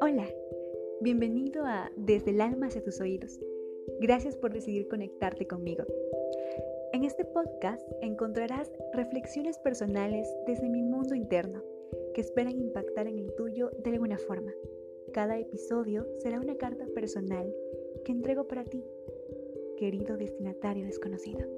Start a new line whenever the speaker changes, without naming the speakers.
Hola, bienvenido a Desde el alma hacia tus oídos. Gracias por decidir conectarte conmigo. En este podcast encontrarás reflexiones personales desde mi mundo interno que esperan impactar en el tuyo de alguna forma. Cada episodio será una carta personal que entrego para ti, querido destinatario desconocido.